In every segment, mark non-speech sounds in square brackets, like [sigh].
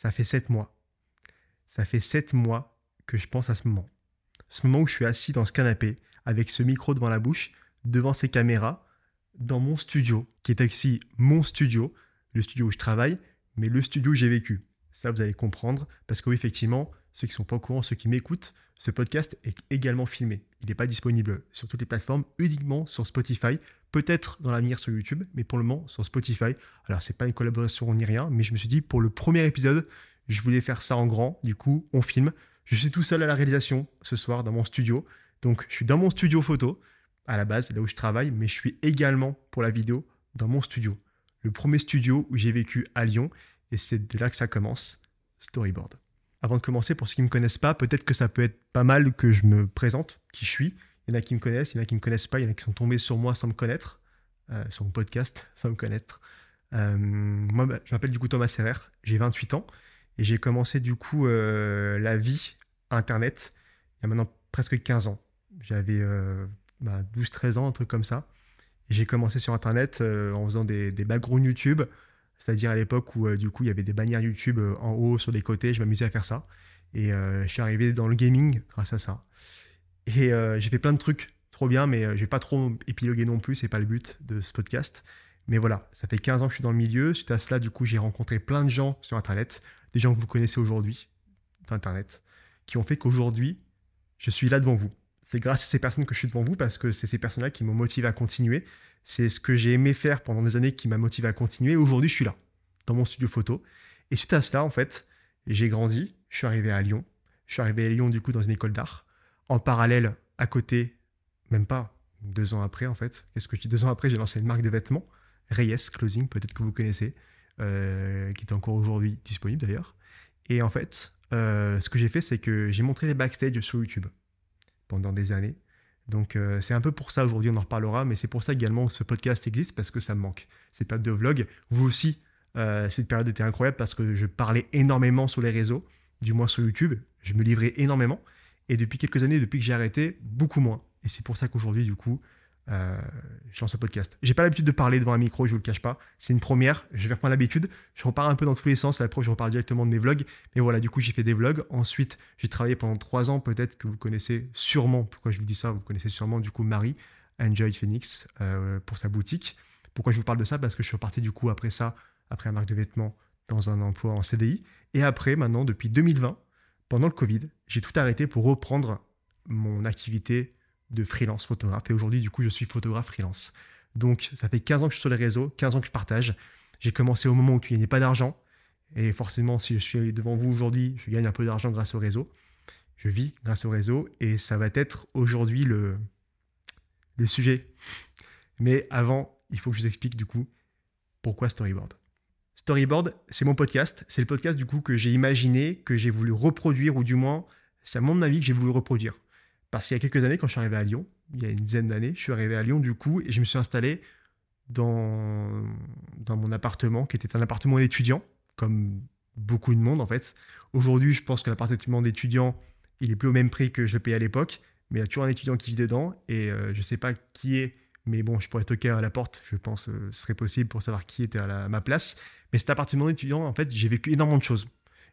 Ça fait sept mois. Ça fait sept mois que je pense à ce moment. Ce moment où je suis assis dans ce canapé, avec ce micro devant la bouche, devant ces caméras, dans mon studio, qui est aussi mon studio, le studio où je travaille, mais le studio où j'ai vécu. Ça, vous allez comprendre, parce que oui, effectivement, ceux qui sont pas au courant, ceux qui m'écoutent, ce podcast est également filmé. Il n'est pas disponible sur toutes les plateformes, uniquement sur Spotify, peut-être dans l'avenir sur YouTube, mais pour le moment sur Spotify. Alors c'est pas une collaboration ni rien, mais je me suis dit pour le premier épisode, je voulais faire ça en grand. Du coup, on filme. Je suis tout seul à la réalisation ce soir dans mon studio. Donc je suis dans mon studio photo à la base, là où je travaille, mais je suis également pour la vidéo dans mon studio. Le premier studio où j'ai vécu à Lyon, et c'est de là que ça commence, Storyboard. Avant de commencer, pour ceux qui ne me connaissent pas, peut-être que ça peut être pas mal que je me présente, qui je suis. Il y en a qui me connaissent, il y en a qui ne me connaissent pas, il y en a qui sont tombés sur moi sans me connaître, euh, sur mon podcast [laughs] sans me connaître. Euh, moi, bah, je m'appelle du coup Thomas Serrer, j'ai 28 ans et j'ai commencé du coup euh, la vie Internet il y a maintenant presque 15 ans. J'avais 12-13 bah, ans, un truc comme ça. Et j'ai commencé sur Internet en faisant des, des backgrounds YouTube, c'est-à-dire à, l'époque où euh, du coup il y avait des bannières YouTube euh, en haut, sur les côtés, je m'amusais à faire ça. Et euh, je suis arrivé dans le gaming grâce à ça. Et j'ai fait plein de trucs trop bien, mais je vais pas trop épiloguer non plus, c'est pas le but de ce podcast. Mais voilà, ça fait 15 ans que je suis dans le milieu. Suite à cela, du coup, j'ai rencontré plein de gens sur Internet, des gens que vous connaissez aujourd'hui d'Internet, qui ont fait qu'aujourd'hui, je suis là devant vous. C'est grâce à ces personnes que je suis devant vous parce que c'est ces personnes-là qui m'ont motivé à continuer. C'est ce que j'ai aimé faire pendant des années qui m'a motivé à continuer. Aujourd'hui, je suis là, dans mon studio photo. Et suite à cela, en fait, j'ai grandi. Je suis arrivé à Lyon. Je suis arrivé à Lyon, du coup, dans une école d'art. En parallèle, à côté, même pas, deux ans après, en fait. Qu'est-ce que je dis Deux ans après, j'ai lancé une marque de vêtements, Reyes Closing, peut-être que vous connaissez, euh, qui est encore aujourd'hui disponible d'ailleurs. Et en fait, euh, ce que j'ai fait, c'est que j'ai montré les backstage sur YouTube pendant des années. Donc euh, c'est un peu pour ça aujourd'hui, on en reparlera, mais c'est pour ça également que ce podcast existe, parce que ça me manque. Cette période de vlog, vous aussi, euh, cette période était incroyable parce que je parlais énormément sur les réseaux, du moins sur YouTube, je me livrais énormément. Et depuis quelques années, depuis que j'ai arrêté, beaucoup moins. Et c'est pour ça qu'aujourd'hui, du coup, euh, je lance ce podcast. J'ai pas l'habitude de parler devant un micro, je vous le cache pas. C'est une première, je vais reprendre l'habitude. Je repars un peu dans tous les sens. La preuve, je reparle directement de mes vlogs. Mais voilà, du coup, j'ai fait des vlogs. Ensuite, j'ai travaillé pendant trois ans. Peut-être que vous connaissez sûrement, pourquoi je vous dis ça, vous connaissez sûrement du coup Marie, Enjoy Phoenix, euh, pour sa boutique. Pourquoi je vous parle de ça? Parce que je suis reparti du coup après ça, après un marque de vêtements, dans un emploi en CDI. Et après, maintenant, depuis 2020, pendant le Covid, j'ai tout arrêté pour reprendre mon activité de freelance photographe. Et aujourd'hui, du coup, je suis photographe freelance. Donc, ça fait 15 ans que je suis sur les réseaux, 15 ans que je partage. J'ai commencé au moment où tu gagnais pas d'argent. Et forcément, si je suis devant vous aujourd'hui, je gagne un peu d'argent grâce au réseau. Je vis grâce au réseau. Et ça va être aujourd'hui le, le sujet. Mais avant, il faut que je vous explique du coup pourquoi Storyboard. Storyboard, c'est mon podcast. C'est le podcast du coup que j'ai imaginé, que j'ai voulu reproduire, ou du moins, c'est à mon avis que j'ai voulu reproduire. Parce qu'il y a quelques années, quand je suis arrivé à Lyon, il y a une dizaine d'années, je suis arrivé à Lyon du coup et je me suis installé dans, dans mon appartement, qui était un appartement d'étudiant, comme beaucoup de monde en fait. Aujourd'hui, je pense que l'appartement d'étudiant, il est plus au même prix que je le payais à l'époque, mais il y a toujours un étudiant qui vit dedans et euh, je ne sais pas qui est, mais bon, je pourrais toquer à la porte, je pense que ce serait possible pour savoir qui était à, ma place. Mais cet appartement d'étudiant, en fait, j'ai vécu énormément de choses.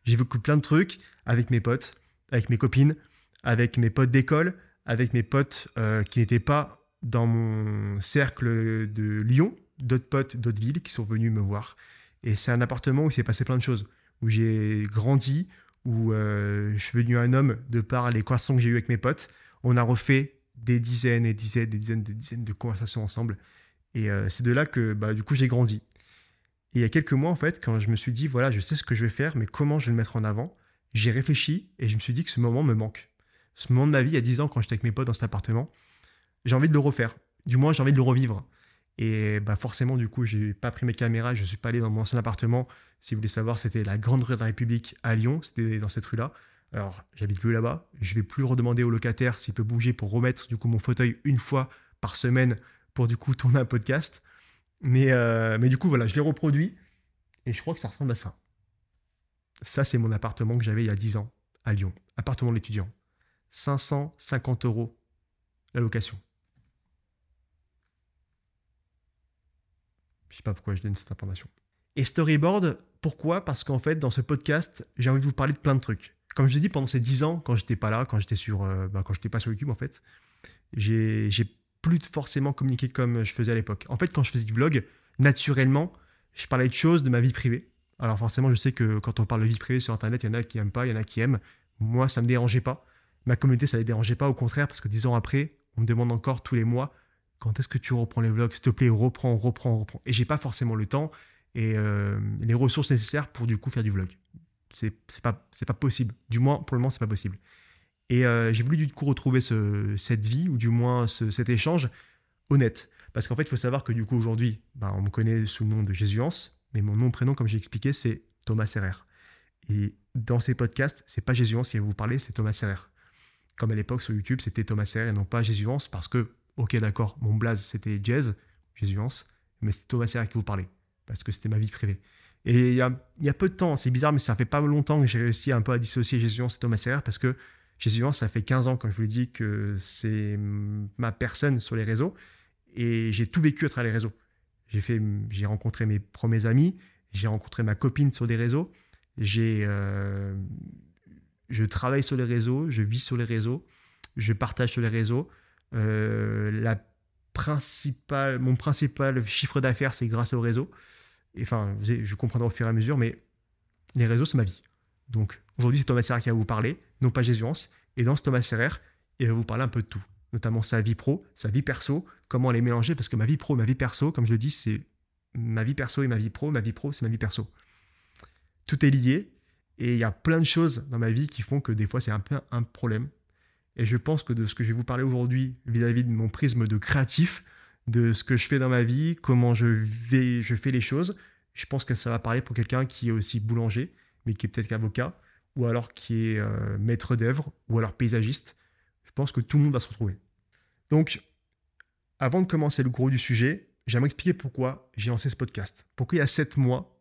J'ai vécu plein de trucs avec mes potes, avec mes copines, avec mes potes d'école, avec mes potes euh, qui n'étaient pas dans mon cercle de Lyon, d'autres potes d'autres villes qui sont venus me voir. Et c'est un appartement où s'est passé plein de choses, où j'ai grandi, où euh, je suis devenu un homme de par les conversations que j'ai eues avec mes potes. On a refait des dizaines et dizaines, des dizaines, des dizaines de conversations ensemble. Et euh, c'est de là que bah, du coup j'ai grandi. Et il y a quelques mois en fait, quand je me suis dit voilà, je sais ce que je vais faire, mais comment je vais le mettre en avant, j'ai réfléchi et je me suis dit que ce moment me manque ce moment de ma vie, il y a 10 ans, quand j'étais avec mes potes dans cet appartement, j'ai envie de le refaire. Du moins, j'ai envie de le revivre. Et bah forcément, du coup, j'ai pas pris mes caméras, je suis pas allé dans mon ancien appartement. Si vous voulez savoir, c'était la grande rue de la République à Lyon, c'était dans cette rue-là. Alors, j'habite plus là-bas. Je vais plus redemander au locataire s'il peut bouger pour remettre du coup mon fauteuil une fois par semaine pour du coup tourner un podcast. Mais, euh, du coup, voilà, je l'ai reproduit et je crois que ça ressemble à ça. Ça, c'est mon appartement que j'avais il y a 10 ans à Lyon, appartement d'étudiant. 550 euros la location. Je sais pas pourquoi je donne cette information. Et storyboard, pourquoi? Parce qu'en fait, dans ce podcast, j'ai envie de vous parler de plein de trucs. Comme je l'ai dit, pendant ces 10 ans, quand j'étais pas là, quand j'étais sur, euh, bah, quand j'étais pas sur YouTube, en fait, j'ai plus forcément communiqué comme je faisais à l'époque. En fait, quand je faisais du vlog, naturellement, je parlais de choses de ma vie privée. Alors forcément, je sais que quand on parle de vie privée sur Internet, il y en a qui aiment pas, il y en a qui aiment. Moi, ça me dérangeait pas. Ma communauté, ça ne les dérangeait pas. Au contraire, parce que 10 ans après, on me demande encore tous les mois quand est-ce que tu reprends les vlogs? S'il te plaît, reprends, reprends, reprends. Et j'ai pas forcément le temps et euh, les ressources nécessaires pour du coup faire du vlog. C'est pas, pas possible. Du moins, pour le moment, c'est pas possible. Et euh, j'ai voulu du coup retrouver ce, cette vie, ou du moins cet échange honnête. Parce qu'en fait, il faut savoir que du coup, aujourd'hui, bah, on me connaît sous le nom de Jésuance, mais mon nom, prénom, comme j'ai expliqué, c'est Thomas Serrer. Et dans ces podcasts, c'est pas Jésuance qui va vous parler, c'est Thomas Serrer. Comme à l'époque sur YouTube, c'était Thomas Serrer et non pas Jésuance, parce que ok, d'accord, mon blaze c'était Jazz, Jésuance, mais c'était Thomas Serra qui vous parlait, parce que c'était ma vie privée. Et il y a, peu de temps, c'est bizarre, mais ça fait pas longtemps que j'ai réussi un peu à dissocier Jésuance et Thomas Serra, parce que Jésuance, ça fait 15 ans, comme je vous l'ai dit, que c'est ma personne sur les réseaux, et j'ai tout vécu à travers les réseaux. J'ai rencontré mes premiers amis, j'ai rencontré ma copine sur des réseaux, j'ai, euh, je travaille sur les réseaux, je vis sur les réseaux, je partage sur les réseaux, euh, la principale, mon principal chiffre d'affaires, c'est grâce au réseau. Et, enfin, je comprendrai au fur et à mesure, mais les réseaux, c'est ma vie. Donc aujourd'hui, c'est Thomas Serrer qui va vous parler, non pas Jésuance. Et dans ce Thomas Serrer, il va vous parler un peu de tout, notamment sa vie pro, sa vie perso, comment les mélanger, parce que ma vie pro ma vie perso, comme je le dis, c'est ma vie perso et ma vie pro, ma vie pro, c'est ma vie perso. Tout est lié, et il y a plein de choses dans ma vie qui font que des fois, c'est un peu un problème. Et je pense que de ce que je vais vous parler aujourd'hui vis-à-vis de mon prisme de créatif, de ce que je fais dans ma vie, comment je, fais les choses, je pense que ça va parler pour quelqu'un qui est aussi boulanger, mais qui est peut-être avocat, ou alors qui est euh, maître d'œuvre, ou alors paysagiste. Je pense que tout le monde va se retrouver. Donc, avant de commencer le gros du sujet, j'aimerais expliquer pourquoi j'ai lancé ce podcast. Pourquoi il y a 7 mois,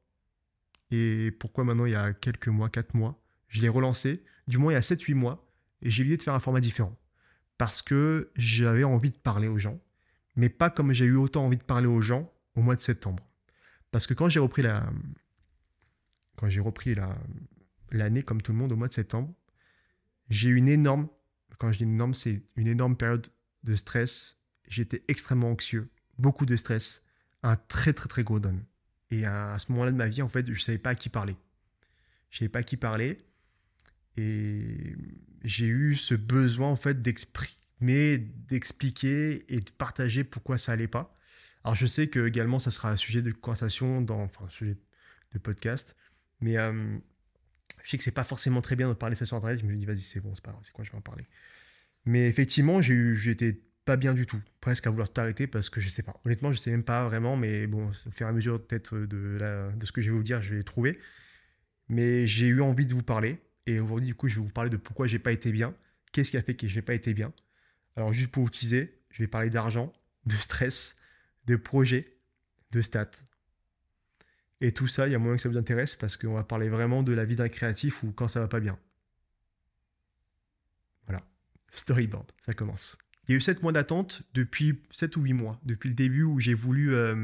et pourquoi maintenant il y a quelques mois, 4 mois, je l'ai relancé. Du moins il y a 7-8 mois, et j'ai de faire un format différent. Parce que j'avais envie de parler aux gens, mais pas comme j'ai eu autant envie de parler aux gens au mois de septembre. Parce que quand j'ai repris la. Quand j'ai repris la, l'année comme tout le monde au mois de septembre, j'ai eu une énorme. Quand je dis énorme, c'est une énorme période de stress. J'étais extrêmement anxieux, beaucoup de stress, un très très très gros down. Et à, ce moment-là de ma vie, en fait, je savais pas à qui parler. Je savais pas qui parler. Et j'ai eu ce besoin en fait d'exprimer, d'expliquer et de partager pourquoi ça allait pas. Alors je sais que également ça sera un sujet de conversation dans, enfin sujet de podcast, mais euh, je sais que c'est pas forcément très bien de parler ça sur internet. Je me dis vas-y c'est bon c'est pas c'est quoi je vais en parler. Mais effectivement j'ai eu j'étais pas bien du tout, presque à vouloir tout arrêter parce que je sais pas. Honnêtement je sais même pas vraiment, mais bon au fur et à mesure peut-être de, ce que je vais vous dire je vais trouver. Mais j'ai eu envie de vous parler et aujourd'hui, du coup, je vais vous parler de pourquoi j'ai pas été bien. Qu'est-ce qui a fait que je n'ai pas été bien? Alors, juste pour vous teaser, je vais parler d'argent, de stress, de projet, de stats. Et tout ça, il y a moyen que ça vous intéresse parce qu'on va parler vraiment de la vie d'un créatif ou quand ça va pas bien. Voilà. Storyboard, ça commence. Il y a eu 7 mois d'attente depuis 7 ou 8 mois, depuis le début où j'ai voulu. Euh,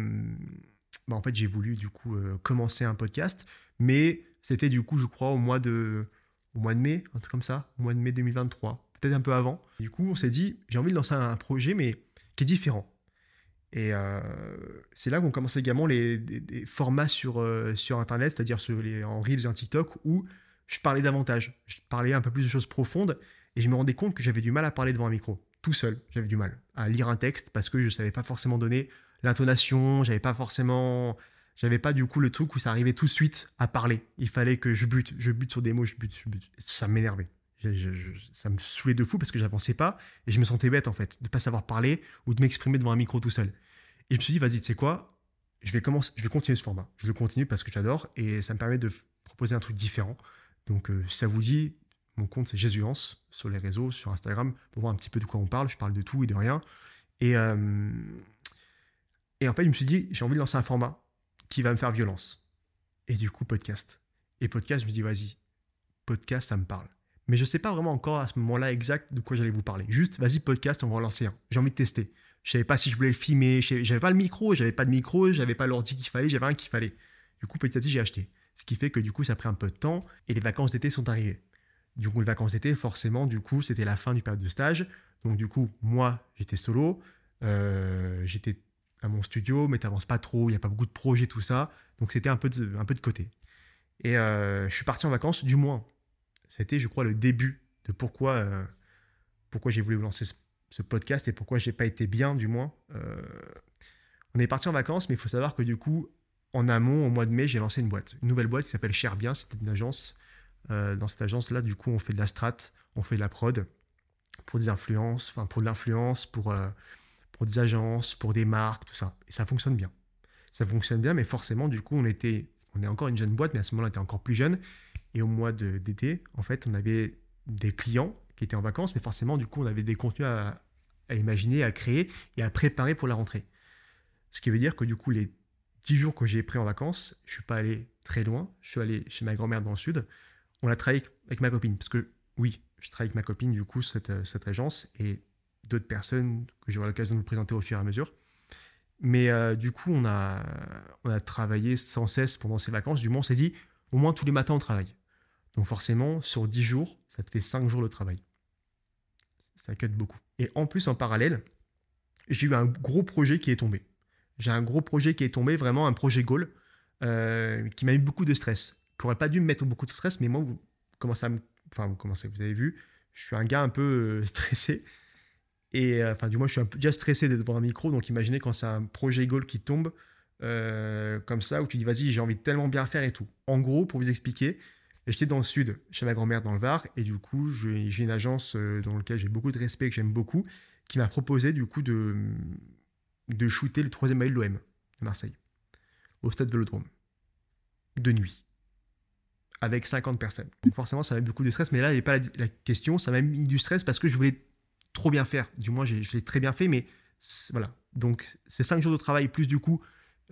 bah, en fait, j'ai voulu du coup euh, commencer un podcast, mais c'était du coup, je crois, au mois de au mois de mai, un truc comme ça, au mois de mai 2023, peut-être un peu avant. Du coup, on s'est dit, j'ai envie de lancer un projet, mais qui est différent. Et euh, c'est là qu'on commence également les, formats sur, sur Internet, c'est-à-dire en Reels et en TikTok, où je parlais davantage. Je parlais un peu plus de choses profondes, et je me rendais compte que j'avais du mal à parler devant un micro. Tout seul, j'avais du mal à lire un texte parce que je savais pas forcément donner l'intonation, j'avais pas forcément j'avais pas du coup le truc où ça arrivait tout de suite à parler. Il fallait que je bute, je bute sur des mots, je bute, je bute. Ça m'énervait. ça me saoulait de fou parce que j'avançais pas et je me sentais bête en fait de pas savoir parler ou de m'exprimer devant un micro tout seul. Et je me suis dit, vas-y, tu sais quoi je vais, commencer, je vais continuer ce format. Je le continue parce que j'adore et ça me permet de proposer un truc différent. Donc, euh, ça vous dit, mon compte c'est Jésuance sur les réseaux, sur Instagram, pour voir un petit peu de quoi on parle. Je parle de tout et de rien. Et, euh, et en fait, je me suis dit, j'ai envie de lancer un format qui va me faire violence. Et du coup, podcast. Et podcast, je me dis, vas-y, podcast, ça me parle. Mais je ne sais pas vraiment encore à ce moment-là exact de quoi j'allais vous parler. Juste, vas-y, podcast, on va en lancer un. J'ai envie de tester. Je savais pas si je voulais le filmer, j'avais pas le micro, j'avais pas de micro, j'avais pas l'ordi qu'il fallait, j'avais rien qu'il fallait. Du coup, petit à petit, j'ai acheté. Ce qui fait que du coup, ça a pris un peu de temps et les vacances d'été sont arrivées. Du coup, les vacances d'été, forcément, du coup, c'était la fin du période de stage. Donc, du coup, moi, j'étais solo. Euh, j'étais à mon studio, mais t'avances pas trop, il n'y a pas beaucoup de projets, tout ça. Donc, c'était un, peu de, un peu de côté. Et euh, je suis parti en vacances, du moins. C'était, je crois, le début de pourquoi, euh, pourquoi j'ai voulu lancer ce, podcast et pourquoi j'ai pas été bien, du moins. on est parti en vacances, mais il faut savoir que du coup, en amont, au mois de mai, j'ai lancé une boîte, une nouvelle boîte qui s'appelle Cher Bien. C'était une agence. Euh, dans cette agence-là, du coup, on fait de la strat, on fait de la prod pour des influences, enfin pour de l'influence, pour, euh, pour des agences, pour des marques, tout ça. Et ça fonctionne bien. Ça fonctionne bien, mais forcément, du coup, on était, on est encore une jeune boîte, mais à ce moment-là, on était encore plus jeune. Et au mois d'été, en fait, on avait des clients qui étaient en vacances, mais forcément, du coup, on avait des contenus à, imaginer, à créer et à préparer pour la rentrée. Ce qui veut dire que du coup, les 10 jours que j'ai pris en vacances, je suis pas allé très loin. Je suis allé chez ma grand-mère dans le sud. On a travaillé avec ma copine. Parce que, oui, je travaille avec ma copine, du coup, cette, euh, cette agence et d'autres personnes que j'aurai l'occasion de vous présenter au fur et à mesure. Mais euh, du coup, on a, on a travaillé sans cesse pendant ces vacances. Du moins, on s'est dit, au moins tous les matins, on travaille. Donc forcément, sur 10 jours, ça te fait 5 jours de travail. Ça cut beaucoup. Et en plus, en parallèle, j'ai eu un gros projet qui est tombé j'ai un gros projet qui est tombé, vraiment un projet goal, euh, qui m'a eu beaucoup de stress, qui n'aurait pas dû me mettre beaucoup de stress, mais moi, vous commencez à me... Enfin, vous commencez, vous avez vu, je suis un gars un peu euh, [laughs] stressé. Et euh, enfin, du moins, je suis un peu, déjà stressé d'être devant un micro, donc imaginez quand c'est un projet goal qui tombe comme ça, où tu dis, vas-y, j'ai envie de tellement bien faire et tout. En gros, pour vous expliquer, j'étais dans le sud, chez ma grand-mère dans le Var, et du coup, j'ai une agence dans laquelle j'ai beaucoup de respect, que j'aime beaucoup, qui m'a proposé du coup de de shooter le troisième maillot de l'OM de Marseille, au stade Vélodrome, de nuit, avec 50 personnes. Donc forcément, ça m'a mis beaucoup de stress, mais là, il avait pas la, question, ça m'a mis du stress parce que je voulais trop bien faire. Du moins, je l'ai très bien fait, mais voilà. Donc, c'est 5 jours de travail, plus du coup,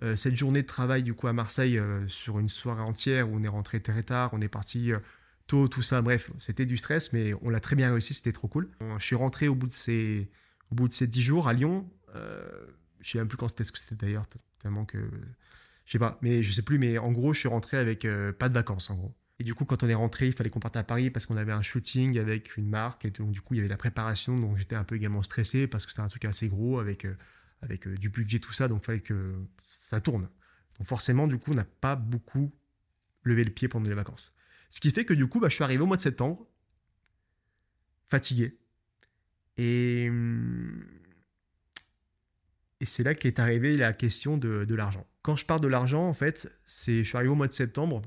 euh, cette journée de travail du coup à Marseille euh, sur une soirée entière où on est rentré très tard, on est parti euh, tôt, tout ça. Bref, c'était du stress, mais on l'a très bien réussi, c'était trop cool. Je suis rentré au bout de ces, au bout de ces 10 jours à Lyon je sais même plus quand c'était ce que c'était d'ailleurs, tellement que. Je sais pas, mais je sais plus, mais en gros, je suis rentré avec pas de vacances en gros. Et du coup, quand on est rentré, il fallait qu'on parte à Paris parce qu'on avait un shooting avec une marque. Et donc, du coup, il y avait la préparation. Donc, j'étais un peu également stressé parce que c'était un truc assez gros avec, euh, avec euh, du budget, tout ça. Donc, il fallait que ça tourne. Donc, forcément, du coup, on n'a pas beaucoup levé le pied pendant les vacances. Ce qui fait que, du coup, bah, je suis arrivé au mois de septembre, fatigué. Et hum, et c'est là qu'est arrivée la question de, l'argent. Quand je parle de l'argent, en fait, c'est, je suis arrivé au mois de septembre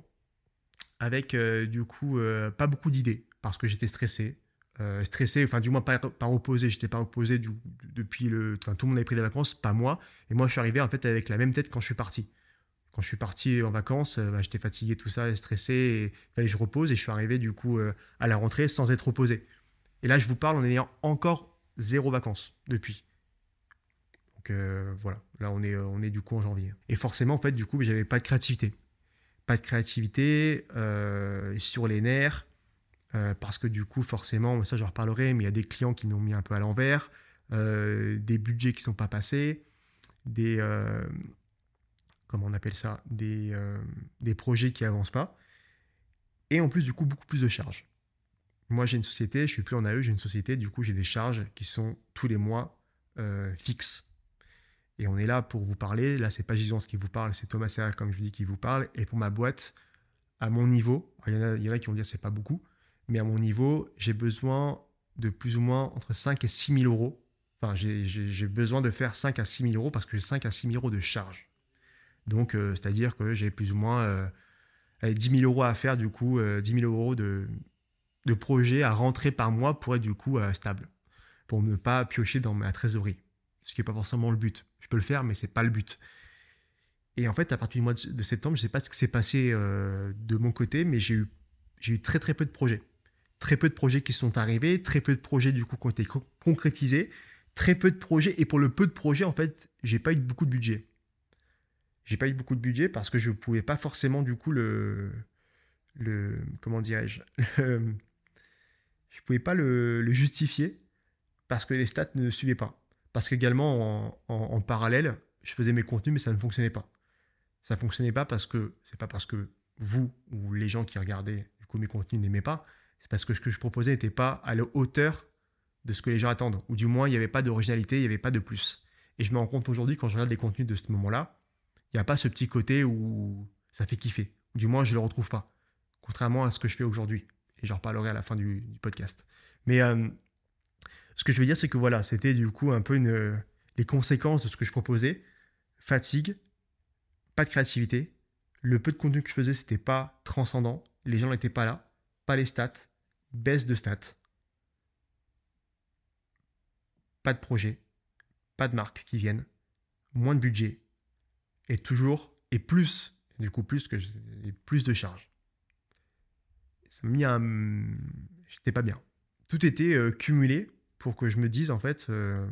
avec euh, du coup euh, pas beaucoup d'idées parce que j'étais stressé. Euh, stressé, enfin du moins pas, pas opposé, j'étais pas opposé du, depuis le... Enfin tout le monde avait pris des vacances, pas moi. Et moi je suis arrivé en fait avec la même tête quand je suis parti. Quand je suis parti en vacances, bah, j'étais fatigué, tout ça, stressé, et fallait que je repose et je suis arrivé du coup à la rentrée sans être opposé. Et là je vous parle en ayant encore zéro vacances depuis. Donc voilà, là on est, on est du coup en janvier. Et forcément, en fait, du coup, j'avais pas de créativité. Pas de créativité euh, sur les nerfs, euh, parce que du coup, forcément, ça je reparlerai, mais il y a des clients qui m'ont mis un peu à l'envers, des budgets qui sont pas passés, des. comment on appelle ça des, des projets qui avancent pas. Et en plus, du coup, beaucoup plus de charges. Moi, j'ai une société, je suis plus en AE, j'ai une société, du coup, j'ai des charges qui sont tous les mois fixes. Et on est là pour vous parler. Là, c'est pas Gisons qui vous parle, c'est Thomas Serra, comme je vous dis, qui vous parle. Et pour ma boîte, à mon niveau, il y, en a, qui vont dire c'est pas beaucoup, mais à mon niveau, j'ai besoin de plus ou moins entre 5 et 6 000 euros. Enfin, j'ai besoin de faire 5 à 6 000 euros parce que j'ai 5 à 6 000 euros de charge. Donc, euh, c'est-à-dire que j'ai plus ou moins euh, 10 000 euros à faire, du coup, 10 euh, 000 euros de, de projet à rentrer par mois pour être du coup euh, stable, pour ne pas piocher dans ma trésorerie ce qui n'est pas forcément le but. Je peux le faire, mais c'est pas le but. Et en fait, à partir du mois de septembre, je ne sais pas ce qui s'est passé euh, de mon côté, mais j'ai eu, très très peu de projets. Très peu de projets qui sont arrivés, très peu de projets du coup qui ont été concrétisés, très peu de projets. Et pour le peu de projets, en fait, j'ai pas eu beaucoup de budget. J'ai pas eu beaucoup de budget parce que je ne pouvais pas forcément du coup le, le comment dirais-je, [laughs] je pouvais pas le, le justifier parce que les stats ne suivaient pas. Parce qu'également, en, parallèle, je faisais mes contenus, mais ça ne fonctionnait pas. Ça fonctionnait pas parce que c'est pas parce que vous ou les gens qui regardaient mes contenus n'aimaient pas, c'est parce que ce que je proposais n'était pas à la hauteur de ce que les gens attendent, ou du moins il n'y avait pas d'originalité, il n'y avait pas de plus. Et je me rends compte aujourd'hui quand je regarde les contenus de ce moment-là, il n'y a pas ce petit côté où ça fait kiffer. Du moins, je ne le retrouve pas. Contrairement à ce que je fais aujourd'hui. Et j'en reparlerai à la fin du, podcast. Mais euh, ce que je veux dire, c'est que voilà, c'était du coup un peu une, les conséquences de ce que je proposais. Fatigue, pas de créativité. Le peu de contenu que je faisais, c'était pas transcendant. Les gens n'étaient pas là. Pas les stats. Baisse de stats. Pas de projet. Pas de marques qui viennent. Moins de budget. Et toujours, et plus, du coup, plus que plus de charges. Ça m'a mis un. J'étais pas bien. Tout était euh, cumulé pour que je me dise, en fait, euh,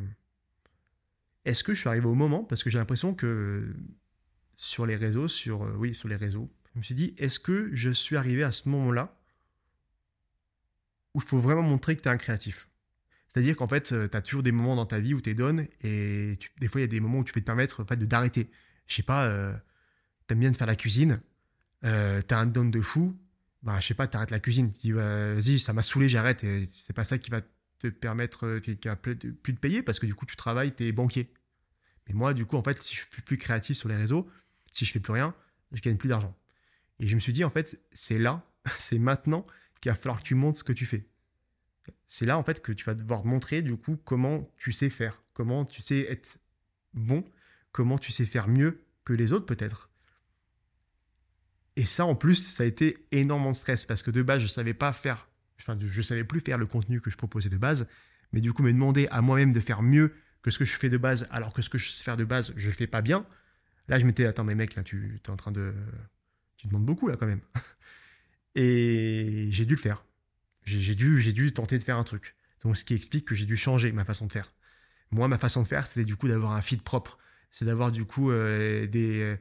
est-ce que je suis arrivé au moment? Parce que j'ai l'impression que sur les réseaux, sur, euh, oui, sur les réseaux, je me suis dit, est-ce que je suis arrivé à ce moment-là où il faut vraiment montrer que tu es un créatif? C'est-à-dire qu'en fait, tu as toujours des moments dans ta vie où tu es donne et des fois, il y a des moments où tu peux te permettre en fait, d'arrêter. Je sais pas, euh, tu aimes bien de faire la cuisine, euh, tu as un don de fou, bah, je sais pas, tu arrêtes la cuisine. Tu dis, vas-y, ça m'a saoulé, j'arrête. Et c'est pas ça qui va te permettre, qui va plus de payer parce que du coup, tu travailles, tu es banquier. Mais moi, du coup, en fait, si je suis plus créatif sur les réseaux, si je fais plus rien, je gagne plus d'argent. Et je me suis dit, en fait, c'est là, [laughs] c'est maintenant qu'il va falloir que tu montres ce que tu fais. C'est là, en fait, que tu vas devoir montrer, du coup, comment tu sais faire, comment tu sais être bon, comment tu sais faire mieux que les autres, peut-être. Et ça, en plus, ça a été énormément de stress parce que de base, je savais pas faire, enfin, je savais plus faire le contenu que je proposais de base. Mais du coup, me demander à moi-même de faire mieux que ce que je fais de base, alors que ce que je sais faire de base, je ne fais pas bien. Là, je m'étais, attends, mais mec, là, tu es en train de. Tu demandes beaucoup, là, quand même. [laughs] Et j'ai dû le faire. J'ai dû, dû tenter de faire un truc. Donc, ce qui explique que j'ai dû changer ma façon de faire. Moi, ma façon de faire, c'était du coup d'avoir un feed propre. C'est d'avoir du coup euh, des. Euh,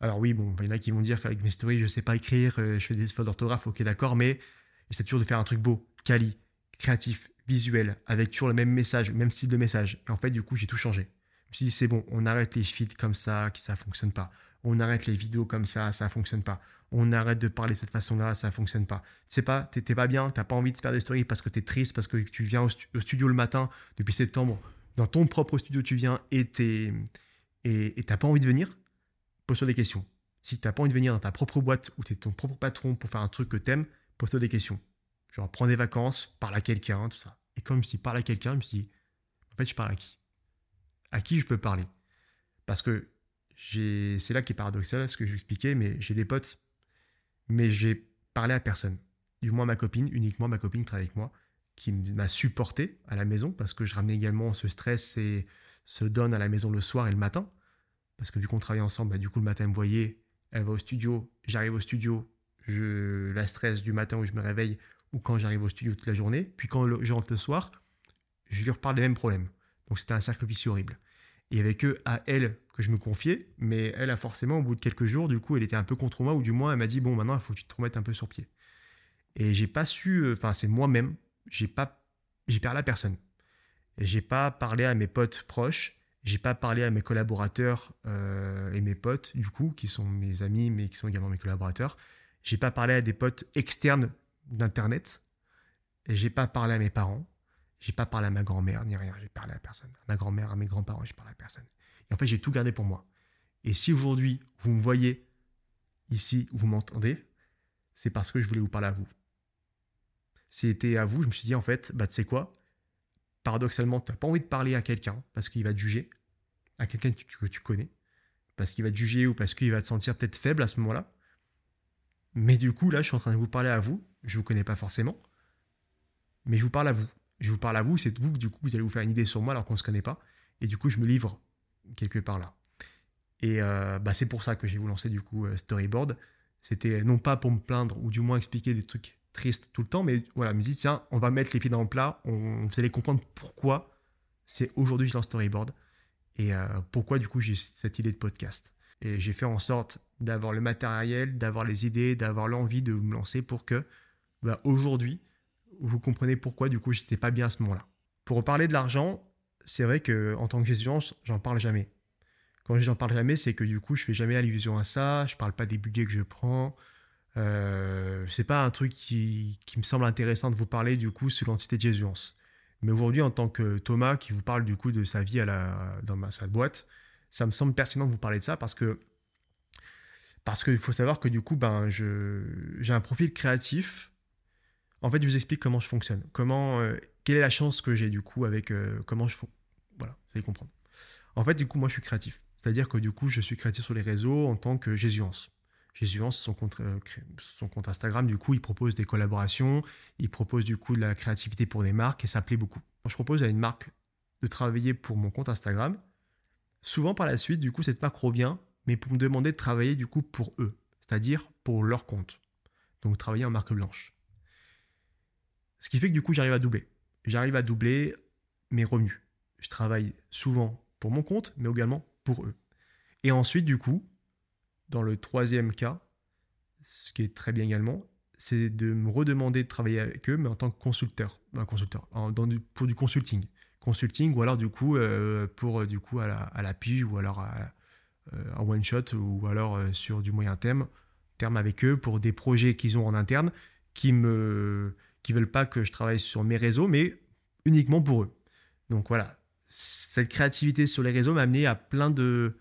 alors, oui, bon, il y en a qui vont dire qu'avec mes stories, je ne sais pas écrire, euh, je fais des fautes d'orthographe, ok, d'accord, mais j'essaie toujours de faire un truc beau, quali, créatif, visuel, avec toujours le même message, même style de message. Et en fait, du coup, j'ai tout changé. Je me suis dit, c'est bon, on arrête les feeds comme ça, qui ça fonctionne pas. On arrête les vidéos comme ça, ça fonctionne pas. On arrête de parler de cette façon-là, ça fonctionne pas. Tu sais pas, t'es pas bien, t'as pas envie de faire des stories parce que tu es triste, parce que tu viens au, studio le matin depuis septembre, dans ton propre studio tu viens et t'es et t'as pas envie de venir, pose-toi des questions. Si t'as pas envie de venir dans ta propre boîte ou tu es ton propre patron pour faire un truc que t'aimes, pose-toi des questions. Genre prends des vacances, parle à quelqu'un, tout ça. Et quand je me suis dit parle à quelqu'un, je me suis dit, en fait, je parle à qui? À qui je peux parler? Parce que c'est là qui est paradoxal, ce que je expliquais, mais j'ai des potes, mais j'ai parlé à personne. Du moins ma copine, uniquement ma copine qui travaille avec moi, qui m'a supporté à la maison, parce que je ramenais également ce stress et se donne à la maison le soir et le matin. Parce que vu qu'on travaille ensemble, bah, du coup le matin elle me voyait, elle va au studio, j'arrive au studio, je la stress du matin où je me réveille ou quand j'arrive au studio toute la journée. Puis quand je rentre le soir, je lui reparle des mêmes problèmes. Donc c'était un cercle vicieux horrible. Et avec eux, à elle que je me confiais, mais elle a forcément, au bout de quelques jours, du coup, elle était un peu contre moi, ou du moins, elle m'a dit Bon, maintenant, il faut que tu te remettes un peu sur pied. Et j'ai pas su, euh, enfin, c'est moi-même, j'ai pas, j'ai parlé à personne. J'ai pas parlé à mes potes proches, j'ai pas parlé à mes collaborateurs euh, et mes potes, du coup, qui sont mes amis, mais qui sont également mes collaborateurs. J'ai pas parlé à des potes externes d'internet. Et j'ai pas parlé à mes parents, j'ai pas parlé à ma grand-mère ni rien, j'ai parlé à personne. À ma grand-mère, à mes grands-parents, j'ai parlé à personne. Et en fait, j'ai tout gardé pour moi. Et si aujourd'hui vous me voyez ici, vous m'entendez, c'est parce que je voulais vous parler à vous. C'était à vous, je me suis dit en fait, bah tu sais quoi? Paradoxalement, tu n'as pas envie de parler à quelqu'un parce qu'il va te juger, à quelqu'un que tu connais, parce qu'il va te juger ou parce qu'il va te sentir peut-être faible à ce moment-là. Mais du coup, là, je suis en train de vous parler à vous. Je ne vous connais pas forcément. Mais je vous parle à vous. Je vous parle à vous. C'est vous que du coup, vous allez vous faire une idée sur moi alors qu'on ne se connaît pas. Et du coup, je me livre quelque part là. Et euh, bah, c'est pour ça que j'ai vous lancer du coup euh, Storyboard. C'était non pas pour me plaindre ou du moins expliquer des trucs tristes tout le temps, mais voilà, me dit tiens, on va mettre les pieds dans le plat. On, vous allez comprendre pourquoi c'est aujourd'hui que je lance Storyboard et euh, pourquoi du coup j'ai cette idée de podcast. Et j'ai fait en sorte d'avoir le matériel, d'avoir les idées, d'avoir l'envie de me lancer pour que bah, aujourd'hui, vous comprenez pourquoi du coup j'étais pas bien à ce moment-là. Pour parler de l'argent, c'est vrai que en tant que gestion, j'en parle jamais. Quand j'en parle jamais, c'est que du coup, je fais jamais allusion à ça. Je parle pas des budgets que je prends. Euh, c'est pas un truc qui, me semble intéressant de vous parler du coup sur l'entité de Jésus. Mais aujourd'hui, en tant que Thomas qui vous parle du coup de sa vie dans ma, sa boîte, ça me semble pertinent de vous parler de ça parce que parce qu'il faut savoir que du coup, ben, j'ai un profil créatif. En fait, je vous explique comment je fonctionne. Comment, euh, quelle est la chance que j'ai du coup avec euh, comment je fais. Voilà, vous allez comprendre. En fait, du coup, moi, je suis créatif. C'est-à-dire que du coup, je suis créatif sur les réseaux en tant que Jésuance. Jésuance, son compte, euh, son compte Instagram, du coup, il propose des collaborations, il propose du coup de la créativité pour des marques et ça plaît beaucoup. je propose à une marque de travailler pour mon compte Instagram, souvent par la suite, du coup, cette marque revient, mais pour me demander de travailler du coup pour eux, c'est-à-dire pour leur compte. Donc travailler en marque blanche. Ce qui fait que du coup, j'arrive à doubler. J'arrive à doubler mes revenus. Je travaille souvent pour mon compte, mais également pour eux. Et ensuite, du coup, dans le troisième cas, ce qui est très bien également, c'est de me redemander de travailler avec eux, mais en tant que consulteur, pour du consulting. Consulting, ou alors du coup, euh, pour du coup à la, à la pige, ou alors à, en one shot, ou alors euh, sur du moyen terme, terme avec eux pour des projets qu'ils ont en interne, qui me qui veulent pas que je travaille sur mes réseaux, mais uniquement pour eux. Donc voilà, cette créativité sur les réseaux m'a amené à plein de,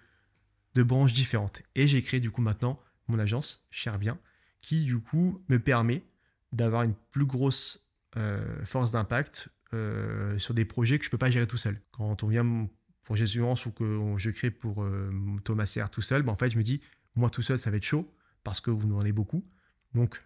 de branches différentes. Et j'ai créé du coup maintenant mon agence, Cher Bien, qui du coup me permet d'avoir une plus grosse euh, force d'impact euh, sur des projets que je peux pas gérer tout seul. Quand on vient pour Jésuance ou que je crée pour euh, Thomas CR tout seul, ben en fait je me dis, moi tout seul ça va être chaud parce que vous nous en avez beaucoup. Donc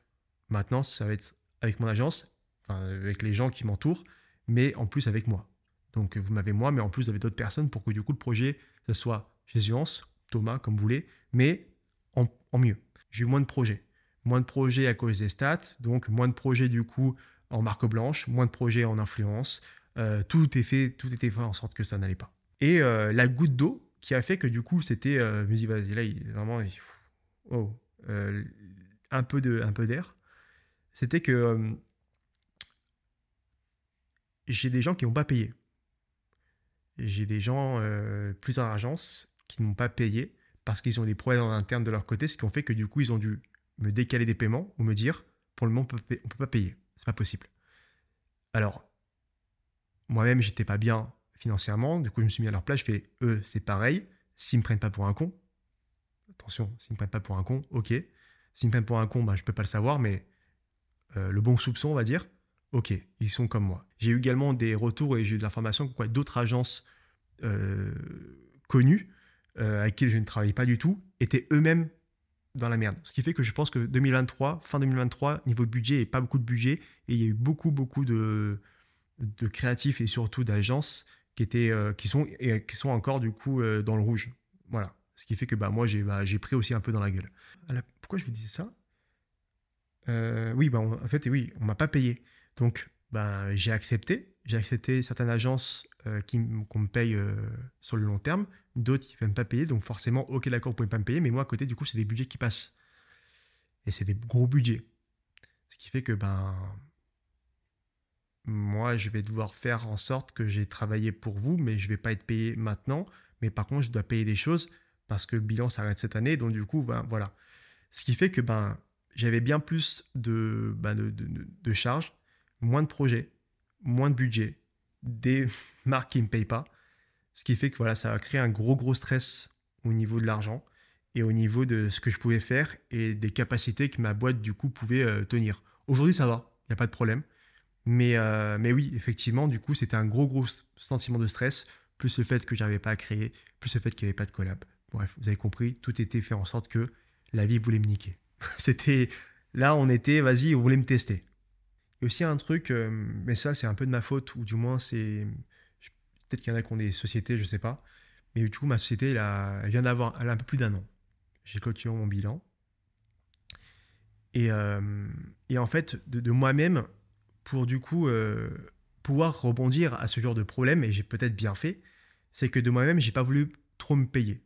maintenant ça va être avec mon agence, avec les gens qui m'entourent, mais en plus avec moi. Donc vous m'avez moi, mais en plus vous avez d'autres personnes pour que du coup le projet, ce soit Jésuance, Thomas, comme vous voulez, mais en, mieux. J'ai eu moins de projets. Moins de projets à cause des stats, donc moins de projets du coup en marque blanche, moins de projets en influence. Euh, tout est fait, tout était fait en sorte que ça n'allait pas. Et euh, la goutte d'eau qui a fait que du coup c'était, euh, dis vas-y là il, vraiment, oh, un peu de, un peu d'air. C'était que j'ai des gens qui n'ont pas payé. J'ai des gens, euh, plusieurs agences, qui ne m'ont pas payé parce qu'ils ont des problèmes en interne de leur côté, ce qui ont fait que du coup, ils ont dû me décaler des paiements ou me dire, pour le moment, on ne peut pas payer. C'est pas possible. Alors, moi-même, j'étais pas bien financièrement. Du coup, je me suis mis à leur place. Je fais, eux, c'est pareil. S'ils me prennent pas pour un con, attention, s'ils me prennent pas pour un con, ok. S'ils me prennent pour un con, bah, je peux pas le savoir, mais euh, le bon soupçon, on va dire, ok, ils sont comme moi. J'ai eu également des retours et j'ai eu de l'information que d'autres agences euh, connues, euh, avec qui je ne travaillais pas du tout, étaient eux-mêmes dans la merde. Ce qui fait que je pense que 2023, fin 2023, niveau budget et pas beaucoup de budget, et il y a eu beaucoup, beaucoup de, de créatifs et surtout d'agences qui, étaient, euh, qui, sont, et qui sont encore du coup dans le rouge. Voilà. Ce qui fait que bah, moi, j'ai bah, pris aussi un peu dans la gueule. pourquoi je vous disais ça? Oui, bah, en fait, oui, on m'a pas payé. Donc, ben, j'ai accepté. J'ai accepté certaines agences euh, qui qu'on me paye euh, sur le long terme, d'autres qui ne veulent pas payer. Donc, forcément, ok, d'accord, vous pouvez pas me payer, mais moi, à côté, du coup, c'est des budgets qui passent. Et c'est des gros budgets. Ce qui fait que, ben, moi, je vais devoir faire en sorte que j'ai travaillé pour vous, mais je ne vais pas être payé maintenant. Mais par contre, je dois payer des choses parce que le bilan s'arrête cette année. Donc, du coup, ben, voilà. Ce qui fait que, ben, j'avais bien plus de, ben, charges moins de projets, moins de budget, des [laughs] marques qui ne me payent pas. Ce qui fait que voilà, ça a créé un gros, gros stress au niveau de l'argent et au niveau de ce que je pouvais faire et des capacités que ma boîte, du coup, pouvait euh, tenir. Aujourd'hui, ça va, il n'y a pas de problème. Mais, euh, mais oui, effectivement, du coup, c'était un gros, gros sentiment de stress, plus le fait que j'arrivais pas à créer, plus le fait qu'il n'y avait pas de collab. Bref, vous avez compris, tout était fait en sorte que la vie voulait me niquer. [laughs] c'était là, on était, vas-y, on voulait me tester aussi un truc, euh, mais ça c'est un peu de ma faute, ou du moins c'est... Peut-être qu'il y en a qui ont des sociétés, je sais pas. Mais du coup, ma société, elle, vient d'avoir un peu plus d'un an. J'ai clôturé mon bilan. Et, euh, et en fait, de, moi-même, pour du coup euh, pouvoir rebondir à ce genre de problème, et j'ai peut-être bien fait, c'est que de moi-même, j'ai pas voulu trop me payer.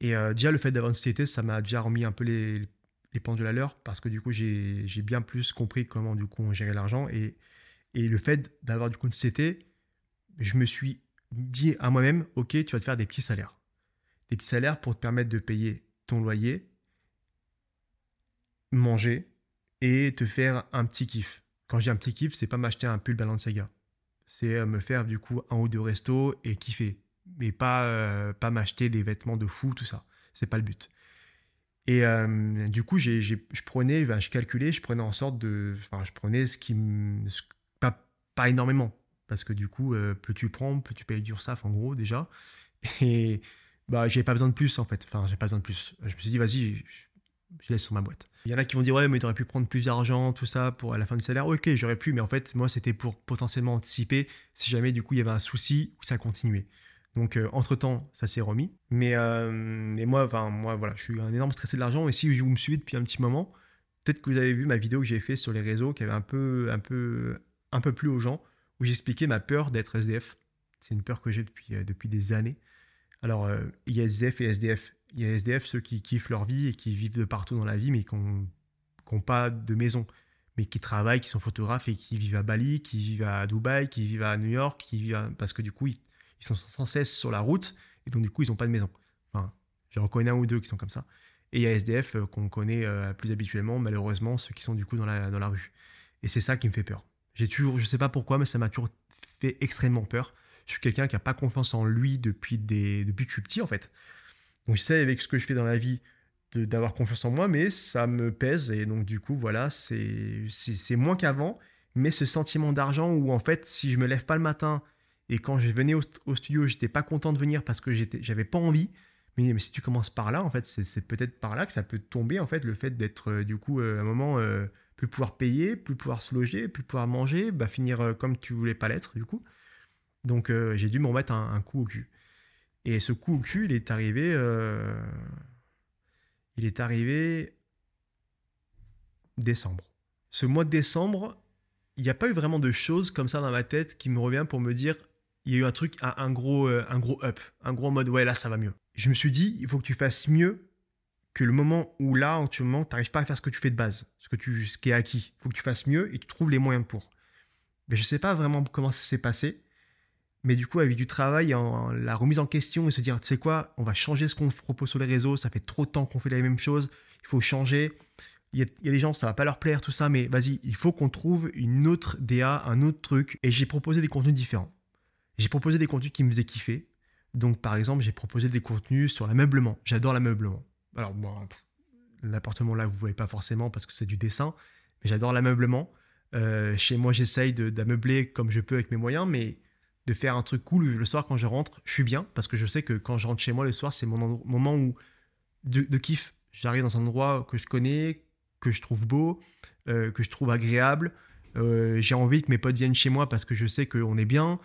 Et déjà, le fait d'avoir une société, ça m'a déjà remis un peu les, les pendules à l'heure parce que du coup j'ai bien plus compris comment du coup on gérait l'argent et, et le fait d'avoir du coup une société, je me suis dit à moi-même ok tu vas te faire des petits salaires. des petits salaires pour te permettre de payer ton loyer, manger et te faire un petit kiff. Quand j'ai un petit kiff, c'est pas m'acheter un pull Balenciaga. C'est euh, me faire du coup un ou deux restos et kiffer. Mais pas, euh, pas m'acheter des vêtements de fou, tout ça. C'est pas le but. Et euh, du coup, j'ai, je prenais, je calculais, je prenais en sorte de. Enfin, je prenais ce qui me. Pas, pas énormément. Parce que du coup, plus tu prends, plus tu payes du URSAF en gros déjà. Et bah, j'avais pas besoin de plus en fait. Enfin, j'ai pas besoin de plus. Je me suis dit, vas-y, je laisse sur ma boîte. Il y en a qui vont dire ouais mais tu aurais pu prendre plus d'argent, tout ça pour à la fin du salaire. Ok j'aurais pu mais en fait moi c'était pour potentiellement anticiper si jamais du coup il y avait un souci ou ça continuait. Donc euh, entre temps ça s'est remis. Mais, euh, moi enfin moi voilà je suis un énorme stressé de l'argent et si vous me suivez depuis un petit moment peut-être que vous avez vu ma vidéo que j'ai fait sur les réseaux qui avait un peu un peu un peu plus aux gens où j'expliquais ma peur d'être SDF. C'est une peur que j'ai depuis euh, depuis des années. Alors il a SDF et SDF il y a SDF, ceux qui kiffent leur vie et qui vivent de partout dans la vie, mais qui n'ont pas de maison, mais qui travaillent, qui sont photographes et qui vivent à Bali, qui vivent à Dubaï, qui vivent à New York, qui vivent parce que du coup, ils, sont sans cesse sur la route et donc du coup, ils n'ont pas de maison. Enfin, j'en reconnais un ou deux qui sont comme ça. Et il y a SDF euh, qu'on connaît euh, plus habituellement, malheureusement, ceux qui sont du coup dans la, dans la rue. Et c'est ça qui me fait peur. J'ai toujours, je sais pas pourquoi, mais ça m'a toujours fait extrêmement peur. Je suis quelqu'un qui n'a pas confiance en lui depuis, des, depuis que je suis petit, en fait. Donc j'essaie avec ce que je fais dans la vie d'avoir confiance en moi, mais ça me pèse. Et donc du coup, voilà, c'est moins qu'avant. Mais ce sentiment d'argent où en fait, si je me lève pas le matin et quand je venais au, au studio, j'étais pas content de venir parce que j'avais pas envie. Mais, mais, si tu commences par là, en fait, c'est peut-être par là que ça peut tomber, en fait, le fait d'être, euh, du coup, euh, à un moment, euh, plus pouvoir payer, plus pouvoir se loger, plus pouvoir manger, bah, finir comme tu voulais pas l'être, du coup. Donc, j'ai dû me remettre un, un, coup au cul. Et ce coup au cul, il est arrivé. Euh, il est arrivé décembre. Ce mois de décembre, il n'y a pas eu vraiment de choses comme ça dans ma tête qui me revient pour me dire il y a eu un truc, un, gros, euh, un gros up, un gros mode ouais là ça va mieux. Je me suis dit il faut que tu fasses mieux que le moment où là en tu n'arrives pas à faire ce que tu fais de base, ce que tu, ce qui est acquis. Il faut que tu fasses mieux et tu trouves les moyens pour. Mais je ne sais pas vraiment comment ça s'est passé. Mais du coup, avec du travail, la remise en question et se dire, tu sais quoi, on va changer ce qu'on propose sur les réseaux, ça fait trop de temps qu'on fait la même chose, il faut changer. Il y, a, des gens, ça va pas leur plaire, tout ça, mais vas-y, il faut qu'on trouve une autre DA, un autre truc. Et j'ai proposé des contenus différents. J'ai proposé des contenus qui me faisaient kiffer. Donc, par exemple, j'ai proposé des contenus sur l'ameublement. J'adore l'ameublement. Alors, bon, l'appartement là, vous voyez pas forcément parce que c'est du dessin, mais j'adore l'ameublement. Euh, chez moi, j'essaye d'ameubler comme je peux avec mes moyens, mais de faire un truc cool le soir quand je rentre, je suis bien parce que je sais que quand je rentre chez moi le soir, c'est mon moment où de, kiff. J'arrive dans un endroit que je connais, que je trouve beau, euh, que je trouve agréable. Euh, j'ai envie que mes potes viennent chez moi parce que je sais qu'on est bien.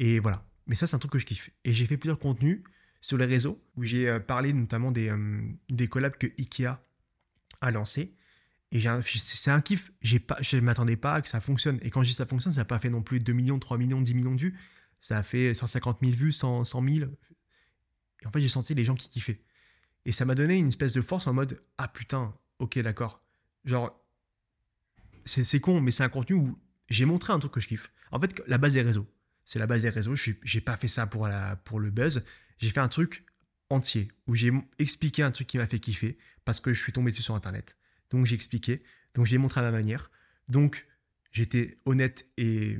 Et voilà. Mais ça, c'est un truc que je kiffe. Et j'ai fait plusieurs contenus sur les réseaux où j'ai euh, parlé notamment des, des collabs que Ikea a lancé. Et c'est un kiff. Pas, je ne m'attendais pas à que ça fonctionne. Et quand je dis ça fonctionne, ça n'a pas fait non plus 2 millions, 3 millions, 10 millions de vues. Ça a fait 150 000 vues, 100, 000. Et en fait, j'ai senti les gens qui kiffaient. Et ça m'a donné une espèce de force en mode Ah putain, ok, d'accord. Genre, c'est con, mais c'est un contenu où j'ai montré un truc que je kiffe. En fait, la base des réseaux. C'est la base des réseaux. Je n'ai pas fait ça pour, la, pour le buzz. J'ai fait un truc entier où j'ai expliqué un truc qui m'a fait kiffer parce que je suis tombé dessus sur Internet. Donc j'ai expliqué. Donc j'ai montré à ma manière. Donc j'étais honnête et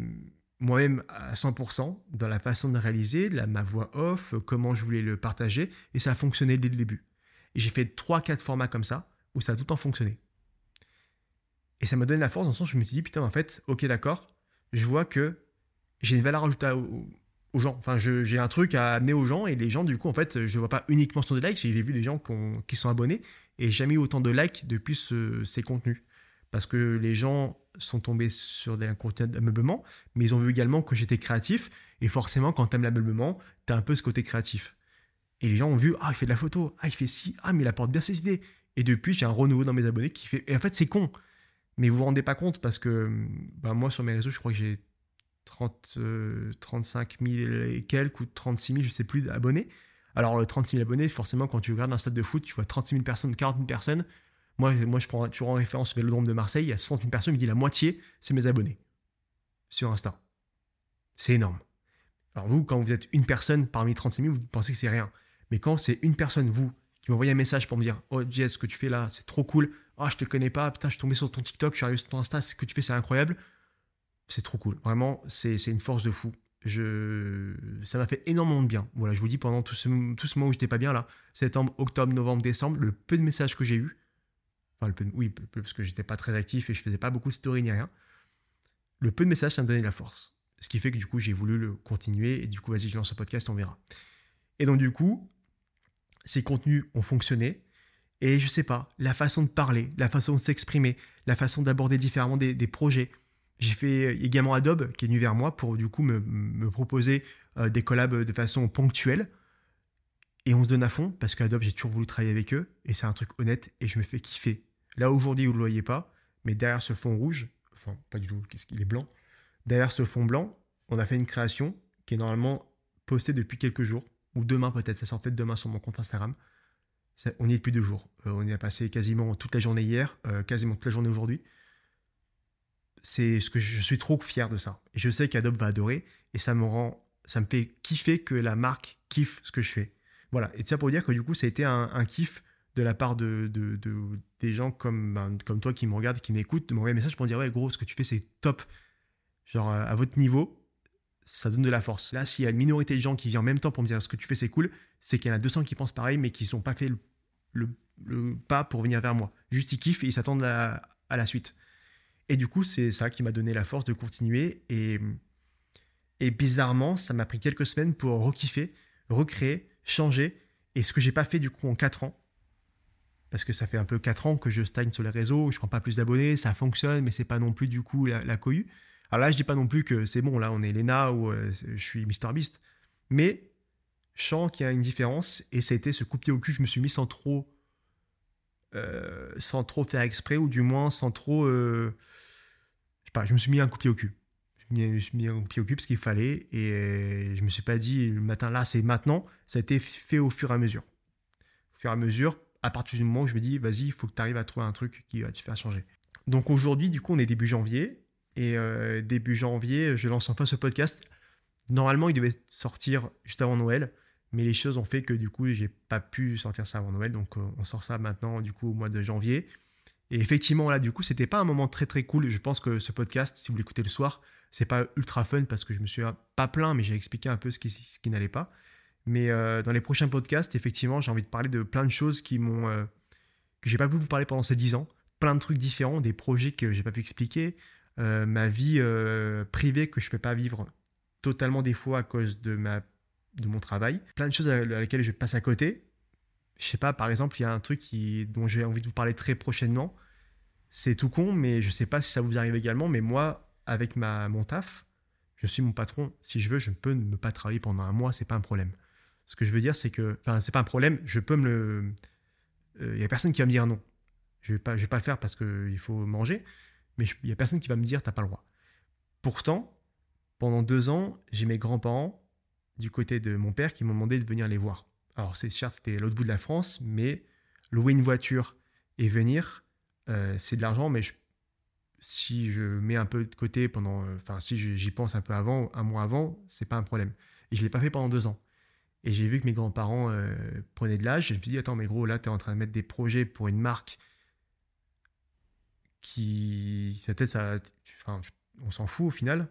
moi-même à 100% dans la façon de réaliser, la, ma voix off, comment je voulais le partager, et ça a fonctionné dès le début. Et j'ai fait 3-4 formats comme ça, où ça a tout le temps fonctionné. Et ça m'a donné la force dans le sens où je me suis dit, putain, en fait, ok, d'accord, je vois que j'ai une valeur ajoutée aux, gens. Enfin, j'ai un truc à amener aux gens, et les gens, du coup, en fait, je ne vois pas uniquement sur des likes, j'ai vu des gens qui, sont abonnés, et jamais eu autant de likes depuis ces contenus. Parce que les gens sont tombés sur des contenus d'ameublement, mais ils ont vu également que j'étais créatif. Et forcément, quand tu aimes l'ameublement, tu as un peu ce côté créatif. Et les gens ont vu, ah, il fait de la photo, ah, il fait ci, ah, mais il apporte bien ses idées. Et depuis, j'ai un renouveau dans mes abonnés qui fait. Et en fait, c'est con. Mais vous vous rendez pas compte parce que bah, moi, sur mes réseaux, je crois que j'ai 30, 35 000 et quelques ou 36 000, je sais plus, d'abonnés. Alors, 36 000 abonnés, forcément, quand tu regardes un stade de foot, tu vois 36 000 personnes, 40 000 personnes. Moi, moi, je prends toujours en référence Vélodrome de Marseille, il y a 60 000 personnes, il me dit la moitié, c'est mes abonnés sur Insta. C'est énorme. Alors vous, quand vous êtes une personne parmi 36 000, vous pensez que c'est rien. Mais quand c'est une personne, vous, qui m'envoie un message pour me dire Oh, Jess, ce que tu fais là, c'est trop cool. Oh, je te connais pas. Putain, je suis tombé sur ton TikTok, je suis arrivé sur ton Insta. Ce que tu fais, c'est incroyable. C'est trop cool. Vraiment, c'est une force de fou. Je... Ça m'a fait énormément de bien. Voilà, je vous dis, pendant tout ce, tout ce mois où j'étais pas bien là, septembre, octobre, novembre, décembre, le peu de messages que j'ai eu, enfin, le peu, oui, parce que j'étais pas très actif et je faisais pas beaucoup de stories ni rien, le peu de messages, ça me donnait de la force. Ce qui fait que du coup, j'ai voulu le continuer et du coup, vas-y, je lance un podcast, on verra. Et donc, du coup, ces contenus ont fonctionné. Et je sais pas, la façon de parler, la façon de s'exprimer, la façon d'aborder différemment des, projets. J'ai fait également Adobe qui est venu vers moi pour du coup me, proposer euh, des collabs de façon ponctuelle. Et on se donne à fond parce qu'Adobe, j'ai toujours voulu travailler avec eux et c'est un truc honnête et je me fais kiffer. Là aujourd'hui, vous ne le voyez pas, mais derrière ce fond rouge, enfin pas du tout, qu'est-ce qu'il est blanc, derrière ce fond blanc, on a fait une création qui est normalement postée depuis quelques jours ou demain peut-être, ça sort peut-être demain sur mon compte Instagram. on y est depuis deux jours. Euh, on y a passé quasiment toute la journée hier, euh, quasiment toute la journée aujourd'hui. C'est ce que je suis trop fier de ça. Et je sais qu'Adobe va adorer et ça me rend, ça me fait kiffer que la marque kiffe ce que je fais. Voilà. Et ça pour dire que du coup, ça a été un, kiff de la part de, des gens comme, ben, comme toi qui me regardent, qui m'écoutent, de m'envoyer un message pour dire ouais gros, ce que tu fais c'est top. Genre à votre niveau, ça donne de la force. Là, s'il y a une minorité de gens qui viennent en même temps pour me dire ce que tu fais, c'est cool, c'est qu'il y en a 200 qui pensent pareil, mais qui n'ont pas fait le, pas pour venir vers moi. Juste ils kiffent et ils s'attendent à, la suite. Et du coup, c'est ça qui m'a donné la force de continuer. Et, et bizarrement, ça m'a pris quelques semaines pour rekiffer, recréer, changer. Et ce que j'ai pas fait du coup en 4 ans, parce que ça fait un peu 4 ans que je stagne sur les réseaux, je prends pas plus d'abonnés, ça fonctionne, mais c'est pas non plus du coup la, cohue. Alors là, je dis pas non plus que c'est bon, là, on est Lena ou euh, je suis Mr Beast. Mais je sens qu'il y a une différence et ça a été ce coup de pied au cul je me suis mis sans trop, euh, sans trop faire exprès ou du moins sans trop. Euh, je sais pas, je me suis mis un coup de pied au cul. Je me suis mis un coup de pied au cul parce qu'il fallait et je me suis pas dit le matin là, c'est maintenant. Ça a été fait au fur et à mesure. Au fur et à mesure, à partir du moment où je me dis, vas-y, il faut que tu arrives à trouver un truc qui va te faire changer. Donc aujourd'hui, du coup, on est début janvier et euh, début janvier, je lance enfin ce podcast. Normalement, il devait sortir juste avant Noël, mais les choses ont fait que du coup, j'ai pas pu sortir ça avant Noël. Donc, euh, on sort ça maintenant, du coup, au mois de janvier. Et effectivement, là, du coup, c'était pas un moment très très cool. Je pense que ce podcast, si vous l'écoutez le soir, c'est pas ultra fun parce que je me suis pas plein, mais j'ai expliqué un peu ce qui, ce qui n'allait pas. Mais euh, dans les prochains podcasts, effectivement, j'ai envie de parler de plein de choses qui m'ont que j'ai pas pu vous parler pendant ces 10 ans, plein de trucs différents, des projets que j'ai pas pu expliquer, euh, ma vie euh, privée que je peux pas vivre totalement des fois à cause de, ma, de mon travail. Plein de choses à, lesquelles je passe à côté. Je sais pas, par exemple, il y a un truc dont j'ai envie de vous parler très prochainement. C'est tout con, mais je sais pas si ça vous arrive également. Mais moi, avec ma, mon taf, je suis mon patron. Si je veux, je peux ne pas travailler pendant un mois, c'est pas un problème. Ce que je veux dire, c'est que, enfin, c'est pas un problème. Je peux me le, il euh, y a personne qui va me dire non. Je vais pas, je vais pas le faire parce qu'il faut manger mais il n'y a personne qui va me dire t'as pas le droit. Pourtant, pendant deux ans, j'ai mes grands-parents du côté de mon père qui m'ont demandé de venir les voir. Alors c'est cher, c'était l'autre bout de la France, mais louer une voiture et venir, euh, c'est de l'argent, mais si je mets un peu de côté pendant, euh, enfin si j'y pense un peu avant, un mois avant, c'est pas un problème. Et je l'ai pas fait pendant deux ans. Et j'ai vu que mes grands-parents euh, prenaient de l'âge. Je me suis dit, attends, mais gros, là, tu es en train de mettre des projets pour une marque qui. Sa tête, ça. On s'en fout au final.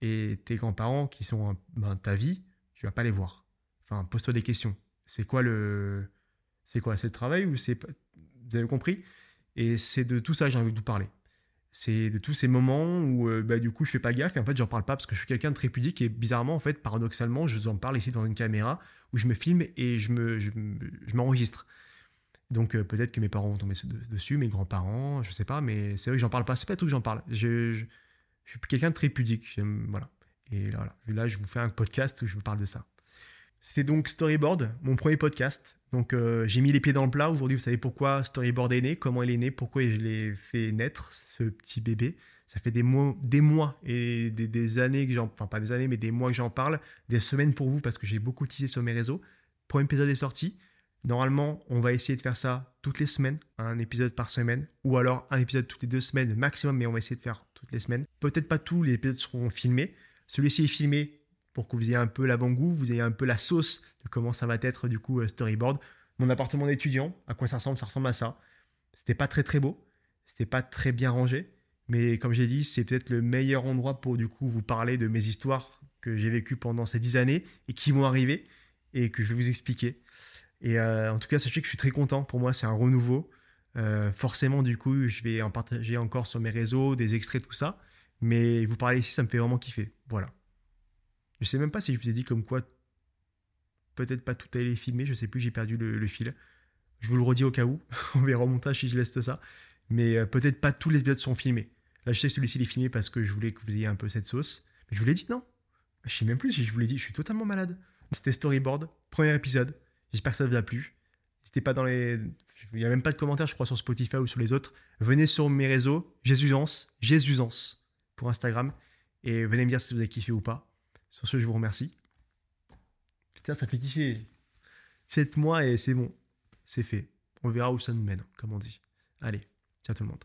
Et tes grands-parents qui sont ben, ta vie, tu vas pas les voir. Enfin, pose-toi des questions. C'est quoi le. C'est quoi? C'est le travail ou c'est. Vous avez compris? Et c'est de tout ça que j'ai envie de vous parler. C'est de tous ces moments où euh, bah, du coup je fais pas gaffe et en fait j'en parle pas parce que je suis quelqu'un de très pudique et bizarrement en fait paradoxalement je vous en parle ici dans une caméra où je me filme et je me je m'enregistre. Donc euh, peut-être que mes parents vont tomber dessus, mes grands-parents, je sais pas, mais c'est vrai que j'en parle pas. C'est pas tout que j'en parle. Je, je, suis quelqu'un de très pudique. Voilà. Et là, là, je vous fais un podcast où je vous parle de ça. C'était donc Storyboard, mon premier podcast. Donc euh, j'ai mis les pieds dans le plat. Aujourd'hui, vous savez pourquoi Storyboard est né, comment il est né, pourquoi je l'ai fait naître, ce petit bébé. Ça fait des mois, des mois et des, années que j'en... Enfin, pas des années, mais des mois que j'en parle. Des semaines pour vous parce que j'ai beaucoup teasé sur mes réseaux. Premier épisode est sorti. Normalement, on va essayer de faire ça toutes les semaines, un épisode par semaine, ou alors un épisode toutes les deux semaines maximum, mais on va essayer de faire toutes les semaines. Peut-être pas tous les épisodes seront filmés. Celui-ci est filmé pour que vous ayez un peu l'avant-goût, vous ayez un peu la sauce de comment ça va être du coup euh, storyboard. Mon appartement d'étudiant, à quoi ça ressemble Ça ressemble à ça. C'était pas très très beau, c'était pas très bien rangé, mais comme j'ai dit, c'est peut-être le meilleur endroit pour du coup vous parler de mes histoires que j'ai vécues pendant ces dix années et qui vont arriver et que je vais vous expliquer. Et euh, en tout cas, sachez que je suis très content. Pour moi, c'est un renouveau. Euh, forcément, du coup, je vais en partager encore sur mes réseaux, des extraits, tout ça. Mais vous parler ici, ça me fait vraiment kiffer. Voilà. Je sais même pas si je vous ai dit comme quoi peut-être pas tout aller filmer. Je sais plus, j'ai perdu le, fil. Je vous le redis au cas où. [laughs] On verra au montage si je laisse ça. Mais euh, peut-être pas tous les épisodes sont filmés. Là, je sais que celui-ci est filmé parce que je voulais que vous ayez un peu cette sauce. Mais je vous l'ai dit, non? Je sais même plus si je vous l'ai dit. Je suis totalement malade. C'était Storyboard, premier épisode. J'espère que ça vous a plu. N'hésitez pas dans les. Il n'y a même pas de commentaires, je crois, sur Spotify ou sur les autres. Venez sur mes réseaux, Jésusance, Jésusance pour Instagram. Et venez me dire si vous avez kiffé ou pas. Sur ce, je vous remercie. Putain, ça fait kiffer. 7 mois et c'est bon. C'est fait. On verra où ça nous mène, comme on dit. Allez, ciao tout le monde.